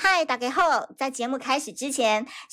嗨，大家好！在节目开始之前，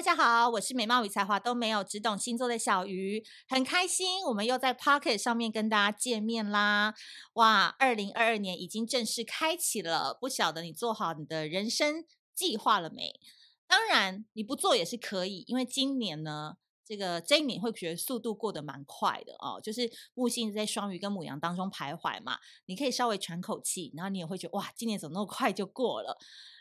大家好，我是美貌与才华都没有，只懂星座的小鱼，很开心我们又在 Pocket 上面跟大家见面啦！哇，二零二二年已经正式开启了，不晓得你做好你的人生计划了没？当然，你不做也是可以，因为今年呢，这个这一年会觉得速度过得蛮快的哦，就是木星在双鱼跟母羊当中徘徊嘛，你可以稍微喘口气，然后你也会觉得哇，今年怎么那么快就过了？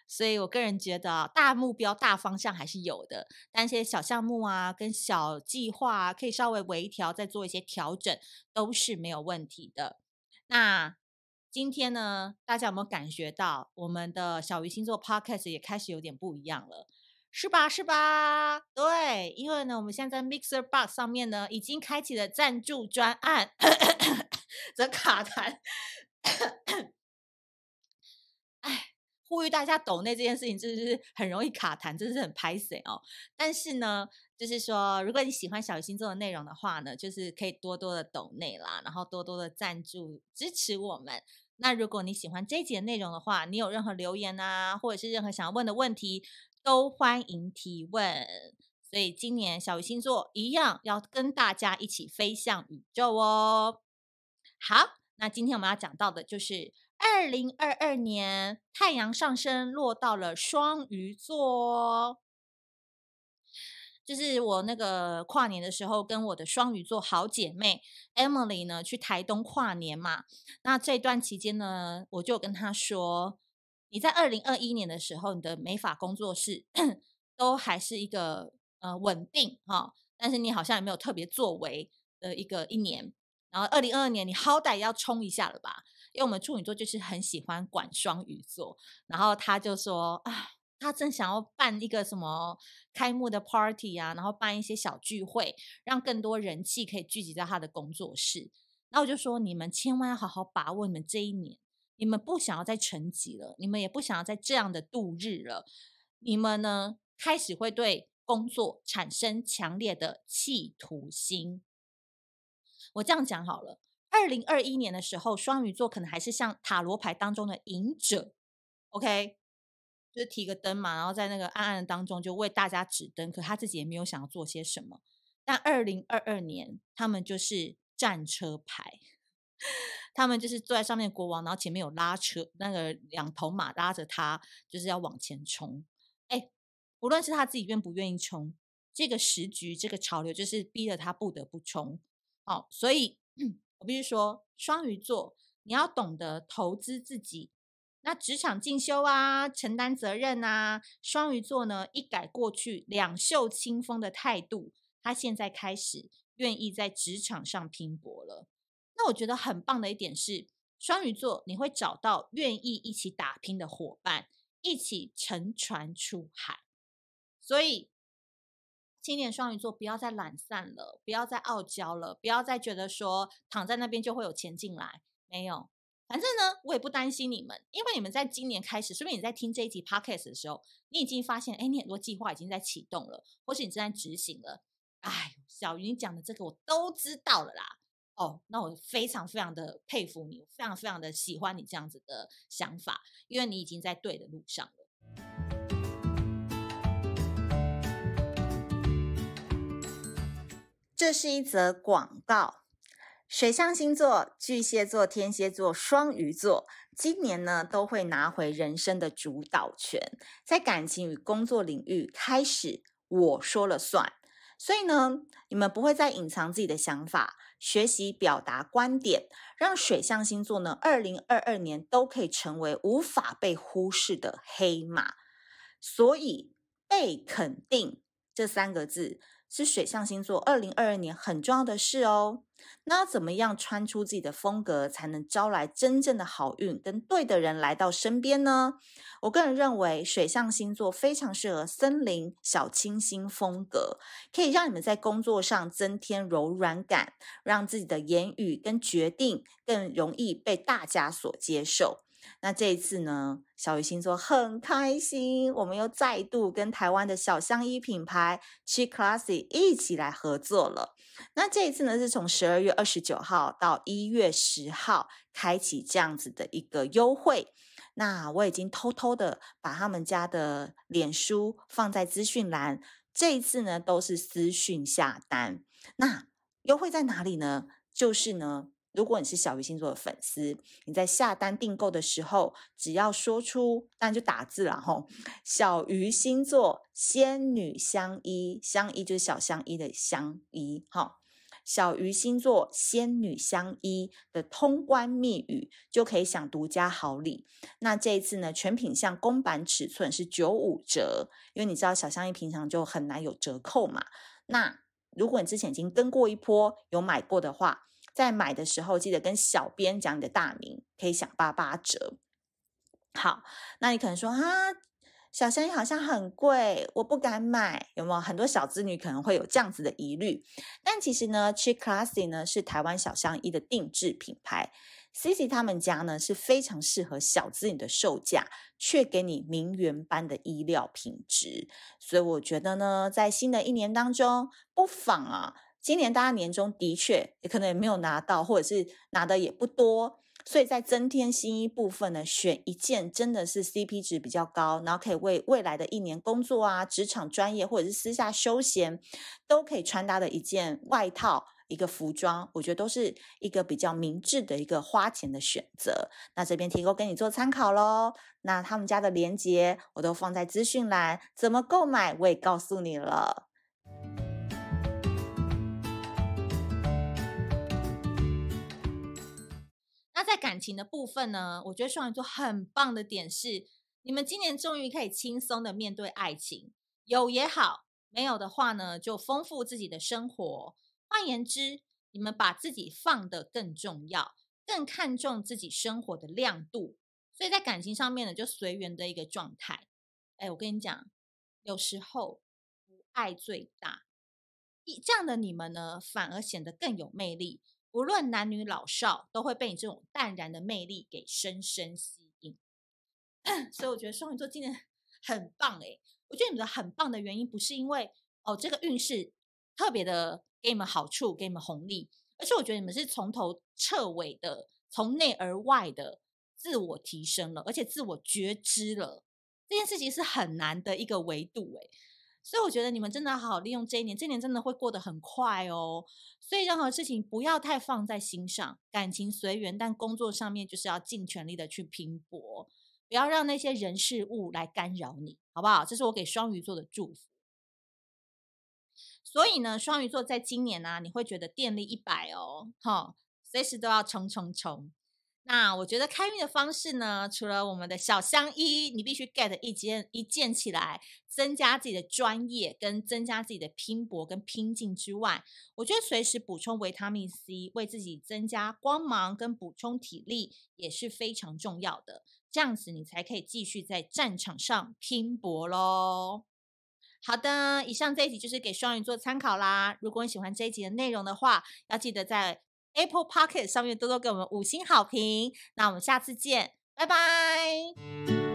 所以我个人觉得，大目标、大方向还是有的，但一些小项目啊、跟小计划啊，可以稍微微调，再做一些调整，都是没有问题的。那今天呢，大家有没有感觉到我们的小鱼星座 Podcast 也开始有点不一样了？是吧？是吧？对，因为呢，我们现在在 Mixer Box 上面呢，已经开启了赞助专案，这卡痰。呼吁大家抖内这件事情，真的是很容易卡痰，真是很拍谢哦。但是呢，就是说，如果你喜欢小鱼星座的内容的话呢，就是可以多多的抖内啦，然后多多的赞助支持我们。那如果你喜欢这一集的内容的话，你有任何留言啊，或者是任何想要问的问题，都欢迎提问。所以今年小鱼星座一样要跟大家一起飞向宇宙哦。好，那今天我们要讲到的就是。二零二二年太阳上升落到了双鱼座，就是我那个跨年的时候，跟我的双鱼座好姐妹 Emily 呢去台东跨年嘛。那这段期间呢，我就跟她说，你在二零二一年的时候，你的美发工作室都还是一个呃稳定哈，但是你好像也没有特别作为的一个一年。然后二零二二年，你好歹要冲一下了吧？因为我们处女座就是很喜欢管双鱼座，然后他就说啊，他正想要办一个什么开幕的 party 啊，然后办一些小聚会，让更多人气可以聚集在他的工作室。那我就说，你们千万要好好把握你们这一年，你们不想要再沉寂了，你们也不想要再这样的度日了，你们呢开始会对工作产生强烈的企图心。我这样讲好了。二零二一年的时候，双鱼座可能还是像塔罗牌当中的隐者，OK，就是提个灯嘛，然后在那个暗暗的当中就为大家指灯，可他自己也没有想要做些什么。但二零二二年，他们就是战车牌，他们就是坐在上面国王，然后前面有拉车，那个两头马拉着他，就是要往前冲。哎，无论是他自己愿不愿意冲，这个时局、这个潮流，就是逼着他不得不冲。好，所以。我必须说，双鱼座，你要懂得投资自己，那职场进修啊，承担责任啊。双鱼座呢，一改过去两袖清风的态度，他现在开始愿意在职场上拼搏了。那我觉得很棒的一点是，双鱼座你会找到愿意一起打拼的伙伴，一起乘船出海。所以。今年双鱼座不要再懒散了，不要再傲娇了，不要再觉得说躺在那边就会有钱进来。没有，反正呢，我也不担心你们，因为你们在今年开始，说不定你在听这一集 podcast 的时候，你已经发现，哎，你很多计划已经在启动了，或是你正在执行了。哎，小鱼，你讲的这个我都知道了啦。哦，那我非常非常的佩服你，非常非常的喜欢你这样子的想法，因为你已经在对的路上了。这是一则广告。水象星座巨蟹座、天蝎座、双鱼座，今年呢都会拿回人生的主导权，在感情与工作领域开始我说了算。所以呢，你们不会再隐藏自己的想法，学习表达观点，让水象星座呢，二零二二年都可以成为无法被忽视的黑马。所以被肯定这三个字。是水象星座二零二二年很重要的事哦。那要怎么样穿出自己的风格，才能招来真正的好运，跟对的人来到身边呢？我个人认为，水象星座非常适合森林小清新风格，可以让你们在工作上增添柔软感，让自己的言语跟决定更容易被大家所接受。那这一次呢，小鱼星座很开心，我们又再度跟台湾的小香衣品牌 Chi Classy 一起来合作了。那这一次呢，是从十二月二十九号到一月十号开启这样子的一个优惠。那我已经偷偷的把他们家的脸书放在资讯栏，这一次呢都是私讯下单。那优惠在哪里呢？就是呢。如果你是小鱼星座的粉丝，你在下单订购的时候，只要说出，当然就打字了吼，小鱼星座仙女相依，相依就是小相依的相依，哈，小鱼星座仙女相依的通关密语就可以享独家好礼。那这一次呢，全品项公版尺寸是九五折，因为你知道小香衣平常就很难有折扣嘛。那如果你之前已经跟过一波，有买过的话，在买的时候，记得跟小编讲你的大名，可以享八八折。好，那你可能说啊，小香衣好像很贵，我不敢买，有没有？很多小资女可能会有这样子的疑虑。但其实呢，Chic Classy 呢是台湾小香衣的定制品牌，CC 他们家呢是非常适合小资女的售价，却给你名媛般的衣料品质。所以我觉得呢，在新的一年当中，不妨啊。今年大家年终的确也可能也没有拿到，或者是拿的也不多，所以在增添新衣部分呢，选一件真的是 CP 值比较高，然后可以为未来的一年工作啊、职场专业或者是私下休闲都可以穿搭的一件外套、一个服装，我觉得都是一个比较明智的一个花钱的选择。那这边提供给你做参考喽。那他们家的链接我都放在资讯栏，怎么购买我也告诉你了。那在感情的部分呢，我觉得双鱼座很棒的点是，你们今年终于可以轻松的面对爱情，有也好，没有的话呢，就丰富自己的生活。换言之，你们把自己放得更重要，更看重自己生活的亮度，所以在感情上面呢，就随缘的一个状态。哎，我跟你讲，有时候不爱最大，一这样的你们呢，反而显得更有魅力。无论男女老少，都会被你这种淡然的魅力给深深吸引。所以我觉得双鱼座今年很棒诶。我觉得你们的很棒的原因，不是因为哦这个运势特别的给你们好处，给你们红利，而是我觉得你们是从头彻尾的，从内而外的自我提升了，而且自我觉知了。这件事情是很难的一个维度诶。所以我觉得你们真的好好利用这一年，这一年真的会过得很快哦。所以任何事情不要太放在心上，感情随缘，但工作上面就是要尽全力的去拼搏，不要让那些人事物来干扰你，好不好？这是我给双鱼座的祝福。所以呢，双鱼座在今年呢、啊，你会觉得电力一百哦，哈，随时都要冲冲冲。那我觉得开运的方式呢，除了我们的小香衣，你必须 get 一件一件起来，增加自己的专业跟增加自己的拼搏跟拼劲之外，我觉得随时补充维他命 C，为自己增加光芒跟补充体力也是非常重要的。这样子你才可以继续在战场上拼搏喽。好的，以上这一集就是给双鱼座参考啦。如果你喜欢这一集的内容的话，要记得在 Apple Pocket 上面多多给我们五星好评，那我们下次见，拜拜。